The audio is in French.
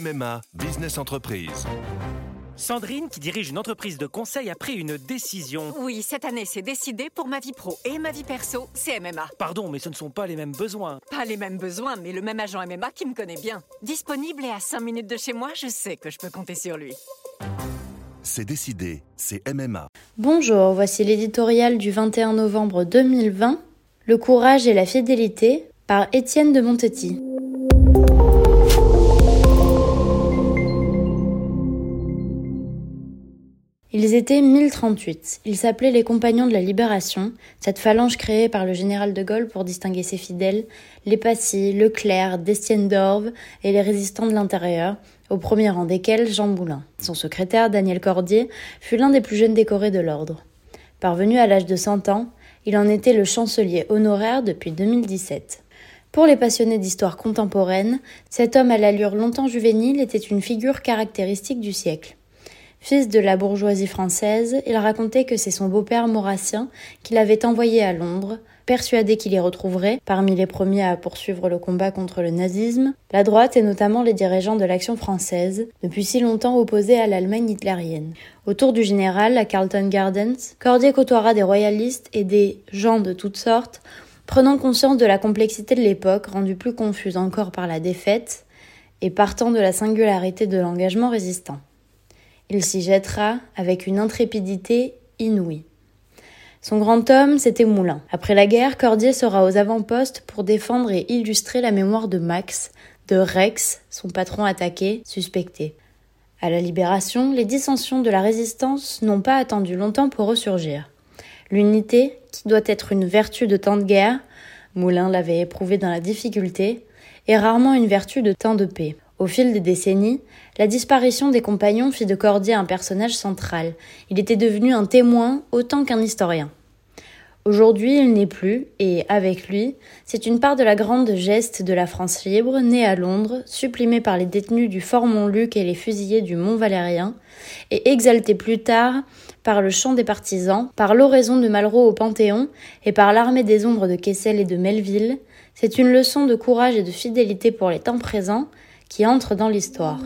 MMA Business Entreprise. Sandrine, qui dirige une entreprise de conseil, a pris une décision. Oui, cette année, c'est décidé pour ma vie pro et ma vie perso, c'est MMA. Pardon, mais ce ne sont pas les mêmes besoins. Pas les mêmes besoins, mais le même agent MMA qui me connaît bien. Disponible et à 5 minutes de chez moi, je sais que je peux compter sur lui. C'est décidé, c'est MMA. Bonjour, voici l'éditorial du 21 novembre 2020, Le courage et la fidélité, par Étienne de Montetti. Ils étaient 1038. Ils s'appelaient les Compagnons de la Libération, cette phalange créée par le général de Gaulle pour distinguer ses fidèles, les Passy, Leclerc, Destienne d'Orve et les résistants de l'intérieur, au premier rang desquels Jean Moulin. Son secrétaire, Daniel Cordier, fut l'un des plus jeunes décorés de l'ordre. Parvenu à l'âge de 100 ans, il en était le chancelier honoraire depuis 2017. Pour les passionnés d'histoire contemporaine, cet homme à l'allure longtemps juvénile était une figure caractéristique du siècle. Fils de la bourgeoisie française, il racontait que c'est son beau-père maurassien qui l'avait envoyé à Londres, persuadé qu'il y retrouverait, parmi les premiers à poursuivre le combat contre le nazisme, la droite et notamment les dirigeants de l'action française, depuis si longtemps opposés à l'Allemagne hitlérienne. Autour du général, à Carlton Gardens, Cordier côtoiera des royalistes et des gens de toutes sortes, prenant conscience de la complexité de l'époque, rendue plus confuse encore par la défaite, et partant de la singularité de l'engagement résistant. Il s'y jettera avec une intrépidité inouïe. Son grand homme, c'était Moulin. Après la guerre, Cordier sera aux avant-postes pour défendre et illustrer la mémoire de Max, de Rex, son patron attaqué, suspecté. À la libération, les dissensions de la résistance n'ont pas attendu longtemps pour ressurgir. L'unité, qui doit être une vertu de temps de guerre, Moulin l'avait éprouvé dans la difficulté, est rarement une vertu de temps de paix. Au fil des décennies, la disparition des compagnons fit de Cordier un personnage central. Il était devenu un témoin autant qu'un historien. Aujourd'hui, il n'est plus, et avec lui, c'est une part de la grande geste de la France libre, née à Londres, supprimée par les détenus du Fort Montluc et les fusillés du Mont Valérien, et exaltée plus tard par le chant des partisans, par l'oraison de Malraux au Panthéon, et par l'armée des ombres de Kessel et de Melville. C'est une leçon de courage et de fidélité pour les temps présents, qui entre dans l'histoire.